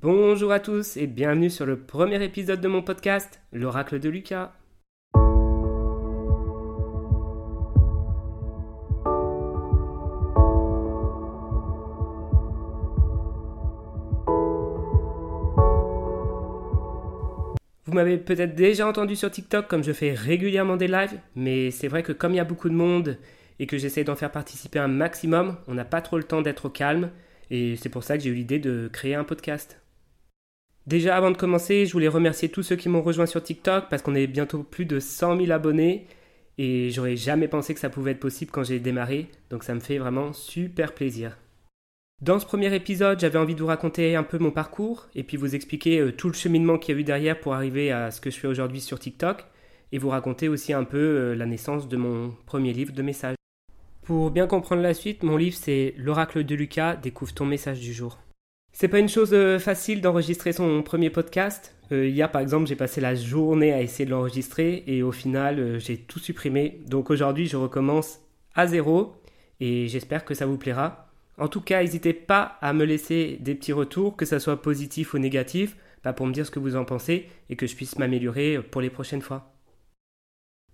Bonjour à tous et bienvenue sur le premier épisode de mon podcast, l'oracle de Lucas. Vous m'avez peut-être déjà entendu sur TikTok comme je fais régulièrement des lives, mais c'est vrai que comme il y a beaucoup de monde et que j'essaie d'en faire participer un maximum, on n'a pas trop le temps d'être au calme et c'est pour ça que j'ai eu l'idée de créer un podcast. Déjà avant de commencer, je voulais remercier tous ceux qui m'ont rejoint sur TikTok parce qu'on est bientôt plus de 100 000 abonnés et j'aurais jamais pensé que ça pouvait être possible quand j'ai démarré, donc ça me fait vraiment super plaisir. Dans ce premier épisode, j'avais envie de vous raconter un peu mon parcours et puis vous expliquer euh, tout le cheminement qu'il y a eu derrière pour arriver à ce que je fais aujourd'hui sur TikTok et vous raconter aussi un peu euh, la naissance de mon premier livre de messages. Pour bien comprendre la suite, mon livre c'est L'oracle de Lucas, découvre ton message du jour. C'est pas une chose euh, facile d'enregistrer son premier podcast. hier par exemple, j'ai passé la journée à essayer de l'enregistrer et au final, j'ai tout supprimé. Donc aujourd'hui, je recommence à zéro et j'espère que ça vous plaira. En tout cas, n'hésitez pas à me laisser des petits retours, que ce soit positif ou négatif, bah, pour me dire ce que vous en pensez et que je puisse m'améliorer pour les prochaines fois.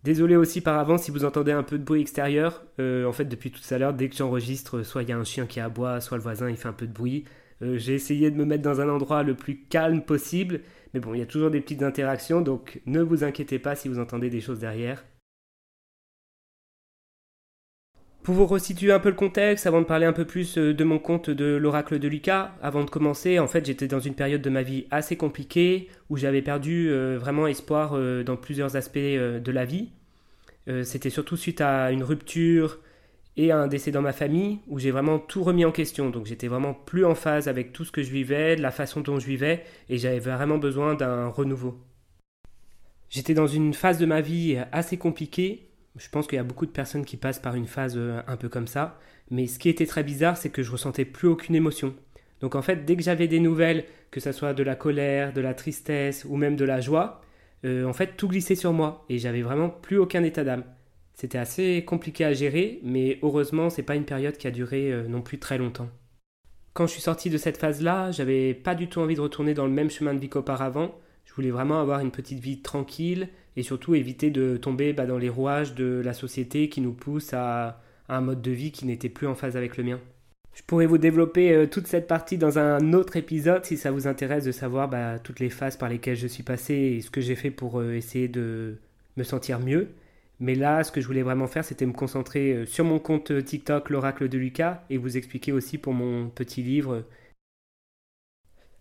Désolé aussi par avance si vous entendez un peu de bruit extérieur. Euh, en fait, depuis tout à l'heure, dès que j'enregistre, soit il y a un chien qui aboie, soit le voisin il fait un peu de bruit. Euh, j'ai essayé de me mettre dans un endroit le plus calme possible, mais bon, il y a toujours des petites interactions, donc ne vous inquiétez pas si vous entendez des choses derrière. Pour vous resituer un peu le contexte, avant de parler un peu plus euh, de mon compte de l'oracle de Lucas, avant de commencer, en fait, j'étais dans une période de ma vie assez compliquée où j'avais perdu euh, vraiment espoir dans plusieurs aspects de la vie. C'était surtout suite à une rupture et un décès dans ma famille où j'ai vraiment tout remis en question. Donc j'étais vraiment plus en phase avec tout ce que je vivais, de la façon dont je vivais et j'avais vraiment besoin d'un renouveau. J'étais dans une phase de ma vie assez compliquée je pense qu'il y a beaucoup de personnes qui passent par une phase euh, un peu comme ça. Mais ce qui était très bizarre, c'est que je ressentais plus aucune émotion. Donc en fait, dès que j'avais des nouvelles, que ce soit de la colère, de la tristesse ou même de la joie, euh, en fait, tout glissait sur moi et j'avais vraiment plus aucun état d'âme. C'était assez compliqué à gérer, mais heureusement, c'est pas une période qui a duré euh, non plus très longtemps. Quand je suis sorti de cette phase-là, j'avais pas du tout envie de retourner dans le même chemin de vie qu'auparavant. Je voulais vraiment avoir une petite vie tranquille et surtout éviter de tomber bah, dans les rouages de la société qui nous pousse à, un mode de vie qui n'était plus en phase avec le mien. Je pourrais vous développer euh, toute cette partie dans un autre épisode si ça vous intéresse de savoir bah, toutes les phases par lesquelles je suis passé et ce que j'ai fait pour euh, essayer de me sentir mieux. Mais là, ce que je voulais vraiment faire, c'était me concentrer euh, sur mon compte TikTok, l'oracle de Lucas, et vous expliquer aussi pour mon petit livre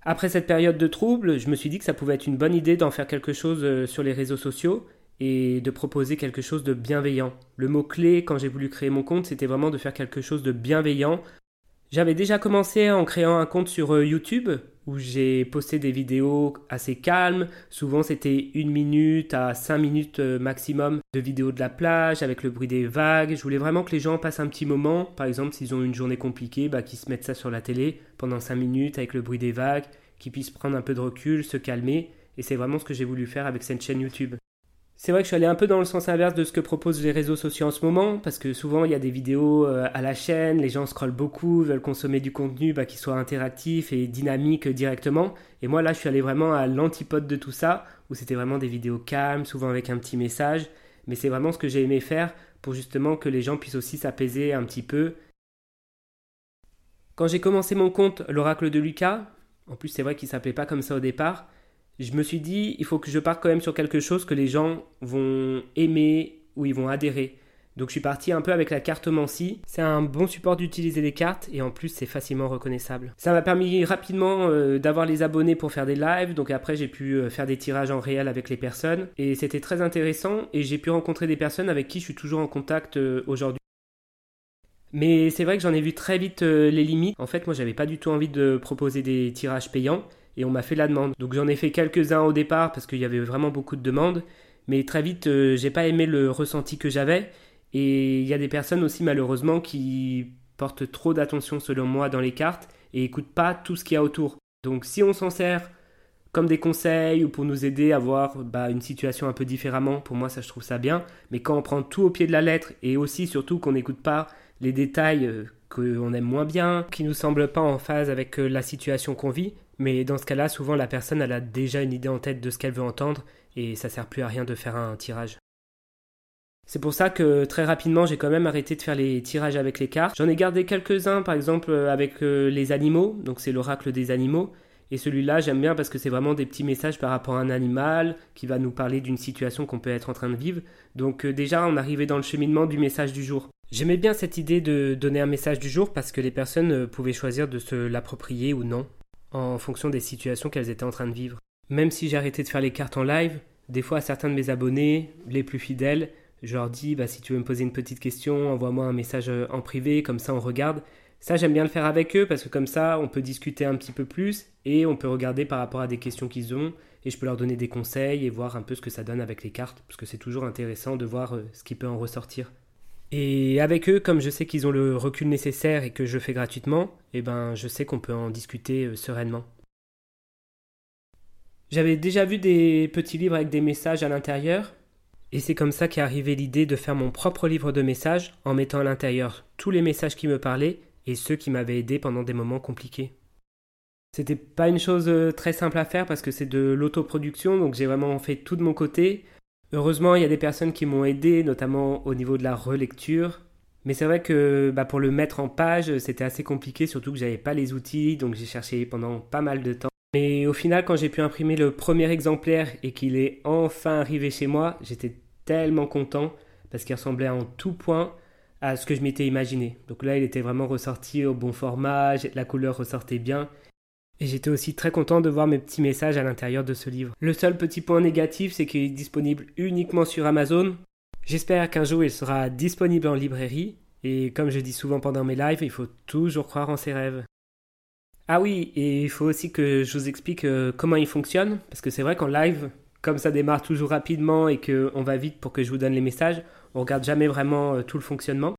après cette période de trouble, je me suis dit que ça pouvait être une bonne idée d'en faire quelque chose euh, sur les réseaux sociaux et de proposer quelque chose de bienveillant. Le mot-clé quand j'ai voulu créer mon compte, c'était vraiment de faire quelque chose de bienveillant. J'avais déjà commencé en créant un compte sur euh, YouTube où j'ai posté des vidéos assez calmes. Souvent, c'était une minute à cinq minutes euh, maximum de vidéos de la plage avec le bruit des vagues. Je voulais vraiment que les gens passent un petit moment. Par exemple, s'ils ont une journée compliquée, bah, qu'ils se mettent ça sur la télé pendant cinq minutes avec le bruit des vagues, qu'ils puissent prendre un peu de recul, se calmer. Et c'est vraiment ce que j'ai voulu faire avec cette chaîne YouTube. C'est vrai que je suis allé un peu dans le sens inverse de ce que proposent les réseaux sociaux en ce moment, parce que souvent il y a des vidéos euh, à la chaîne, les gens scrollent beaucoup, veulent consommer du contenu bah, qui soit interactif et dynamique directement. Et moi là je suis allé vraiment à l'antipode de tout ça, où c'était vraiment des vidéos calmes, souvent avec un petit message. Mais c'est vraiment ce que j'ai aimé faire pour justement que les gens puissent aussi s'apaiser un petit peu. Quand j'ai commencé mon compte, l'oracle de Lucas, en plus c'est vrai qu'il s'appelait pas comme ça au départ, je me suis dit, il faut que je parte quand même sur quelque chose que les gens vont aimer ou ils vont adhérer. Donc je suis parti un peu avec la carte Mancy. C'est un bon support d'utiliser les cartes et en plus c'est facilement reconnaissable. Ça m'a permis rapidement euh, d'avoir les abonnés pour faire des lives. Donc après j'ai pu euh, faire des tirages en réel avec les personnes et c'était très intéressant et j'ai pu rencontrer des personnes avec qui je suis toujours en contact euh, aujourd'hui. Mais c'est vrai que j'en ai vu très vite les limites. En fait moi j'avais pas du tout envie de proposer des tirages payants et on m'a fait la demande. Donc j'en ai fait quelques-uns au départ parce qu'il y avait vraiment beaucoup de demandes, mais très vite euh, j'ai pas aimé le ressenti que j'avais et il y a des personnes aussi malheureusement qui portent trop d'attention selon moi dans les cartes et écoutent pas tout ce qu'il y a autour. Donc si on s'en sert comme des conseils ou pour nous aider à voir bah, une situation un peu différemment, pour moi ça je trouve ça bien, mais quand on prend tout au pied de la lettre et aussi surtout qu'on n'écoute pas les détails euh, qu'on aime moins bien, qui nous semblent pas en phase avec euh, la situation qu'on vit, Mais dans ce cas-là, souvent la personne a déjà une idée en tête de ce qu'elle veut entendre et ça sert plus à rien de faire un tirage. C'est pour ça que très rapidement j'ai quand même arrêté de faire les tirages avec les cartes. J'en ai gardé quelques-uns par exemple avec euh, les animaux, donc c'est l'oracle des animaux. Et celui-là j'aime bien parce que c'est vraiment des petits messages par rapport à un animal qui va nous parler d'une situation qu'on peut être en train de vivre. Donc euh, déjà on arrivait dans le cheminement du message du jour. J'aimais bien cette idée de donner un message du jour parce que les personnes euh, pouvaient choisir de se l'approprier ou non en fonction des situations qu'elles étaient en train de vivre. Même si arrêté de faire les cartes en live, des fois à certains de mes abonnés, les plus fidèles, je leur dis bah, si tu veux me poser une petite question, envoie-moi un message euh, en privé, comme ça on regarde. Ça j'aime bien le faire avec eux parce que comme ça on peut discuter un petit peu plus et on peut regarder par rapport à des questions qu'ils ont et je peux leur donner des conseils et voir un peu ce que ça donne avec les cartes parce que c'est toujours intéressant de voir euh, ce qui peut en ressortir. Et avec eux, comme je sais qu'ils ont le recul nécessaire et que je fais gratuitement, eh ben je sais qu'on peut en discuter euh, sereinement. J'avais déjà vu des petits livres avec des messages à l'intérieur, et c'est comme ça qu'est arrivée l'idée de faire mon propre livre de messages en mettant à l'intérieur tous les messages qui me parlaient et ceux qui m'avaient aidé pendant des moments compliqués. C'était pas une chose euh, très simple à faire parce que c'est de l'autoproduction, donc j'ai vraiment fait tout de mon côté. Heureusement, il y a des personnes qui m'ont aidé, notamment au niveau de la relecture. Mais c'est vrai que bah, pour le mettre en page, c'était assez compliqué, surtout que j'avais pas les outils, donc j'ai cherché pendant pas mal de temps. Mais au final, quand j'ai pu imprimer le premier exemplaire et qu'il est enfin arrivé chez moi, j'étais tellement content parce qu'il ressemblait en tout point à ce que je m'étais imaginé. Donc là, il était vraiment ressorti au bon format, la couleur ressortait bien. Et j'étais aussi très content de voir mes petits messages à l'intérieur de ce livre. Le seul petit point négatif, c'est qu'il est disponible uniquement sur Amazon. J'espère qu'un jour il sera disponible en librairie. Et comme je dis souvent pendant mes lives, il faut toujours croire en ses rêves. Ah oui, et il faut aussi que je vous explique euh, comment il fonctionne, parce que c'est vrai qu'en live, comme ça démarre toujours rapidement et qu'on va vite pour que je vous donne les messages, on regarde jamais vraiment euh, tout le fonctionnement.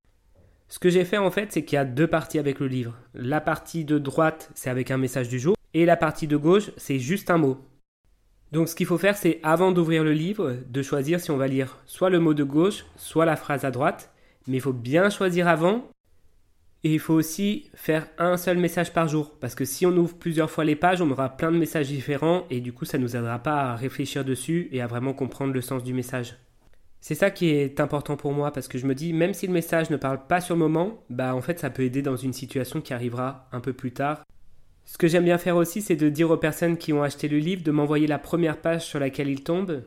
Ce que j'ai fait en fait, c'est qu'il y a deux parties avec le livre. La partie de droite, c'est avec un message du jour, et la partie de gauche, c'est juste un mot. Donc ce qu'il faut faire, c'est avant d'ouvrir le livre, de choisir si on va lire soit le mot de gauche, soit la phrase à droite, mais il faut bien choisir avant et il faut aussi faire un seul message par jour, parce que si on ouvre plusieurs fois les pages, on aura plein de messages différents, et du coup ça ne nous aidera pas à réfléchir dessus et à vraiment comprendre le sens du message. C'est ça qui est important pour moi, parce que je me dis, même si le message ne parle pas sur le moment, bah en fait ça peut aider dans une situation qui arrivera un peu plus tard. Ce que j'aime bien faire aussi, c'est de dire aux personnes qui ont acheté le livre de m'envoyer la première page sur laquelle ils tombent.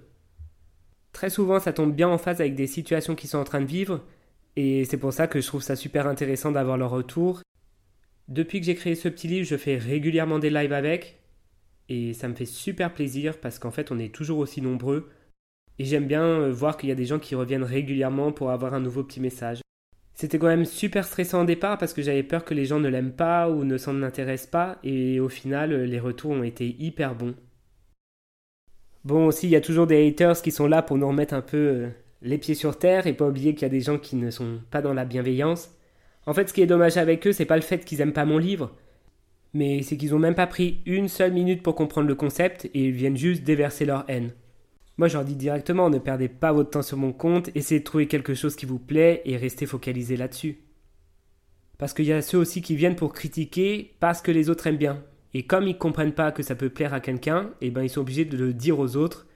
Très souvent ça tombe bien en phase avec des situations qu'ils sont en train de vivre, et c'est pour ça que je trouve ça super intéressant d'avoir leur retour. Depuis que j'ai créé ce petit livre, je fais régulièrement des lives avec. Et ça me fait super plaisir parce qu'en fait, on est toujours aussi nombreux. Et j'aime bien euh, voir qu'il y a des gens qui reviennent régulièrement pour avoir un nouveau petit message. C'était quand même super stressant au départ parce que j'avais peur que les gens ne l'aiment pas ou ne s'en intéressent pas. Et au final, les retours ont été hyper bons. Bon, aussi, il y a toujours des haters qui sont là pour nous remettre un peu euh, les pieds sur terre et pas oublier qu'il y a des gens qui ne sont pas dans la bienveillance. En fait, ce qui est dommage avec eux, c'est pas le fait qu'ils aiment pas mon livre, mais c'est qu'ils ont même pas pris une seule minute pour comprendre le concept et ils viennent juste déverser leur haine. Moi, je leur dis directement, ne perdez pas votre temps sur mon compte, essayez de trouver quelque chose qui vous plaît et restez focalisé là-dessus. Parce qu'il y a ceux aussi qui viennent pour critiquer parce que les autres aiment bien. Et comme ils comprennent pas que ça peut plaire à quelqu'un, eh ben ils sont obligés de le dire aux autres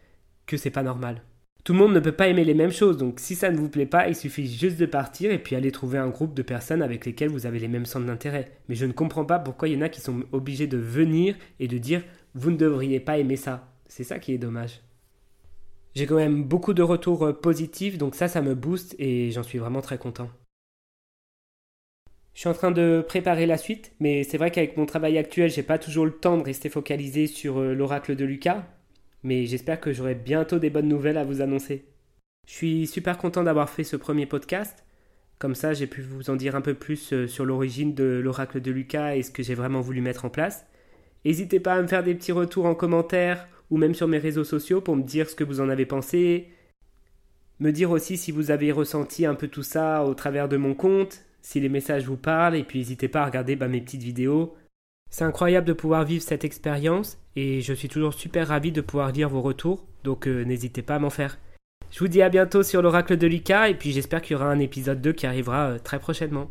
que c'est pas normal. Tout le monde ne peut pas aimer les mêmes choses, donc si ça ne vous plaît pas, il suffit juste de partir et puis aller trouver un groupe de personnes avec lesquelles vous avez les mêmes centres d'intérêt. Mais je ne comprends pas pourquoi il y en a qui sont obligés de venir et de dire vous ne devriez pas aimer ça. C'est ça qui est dommage. J'ai quand même beaucoup de retours euh, positifs, donc ça, ça me booste et j'en suis vraiment très content. Je suis en train de préparer la suite, mais c'est vrai qu'avec mon travail actuel, j'ai pas toujours le temps de rester focalisé sur euh, l'oracle de Lucas, mais j'espère que j'aurai bientôt des bonnes nouvelles à vous annoncer. Je suis super content d'avoir fait ce premier podcast. Comme ça, j'ai pu vous en dire un peu plus euh, sur l'origine de l'oracle de Lucas et ce que j'ai vraiment voulu mettre en place. N'hésitez pas à me faire des petits retours en commentaire ou même sur mes réseaux sociaux pour me dire ce que vous en avez pensé. Me dire aussi si vous avez ressenti un peu tout ça au travers de mon compte, si les messages vous parlent, et puis n'hésitez pas à regarder bah, mes petites vidéos. C'est incroyable de pouvoir vivre cette expérience et je suis toujours super ravi de pouvoir lire vos retours, donc euh, n'hésitez pas à m'en faire. Je vous dis à bientôt sur l'oracle de Lucas et puis j'espère qu'il y aura un épisode 2 qui arrivera euh, très prochainement.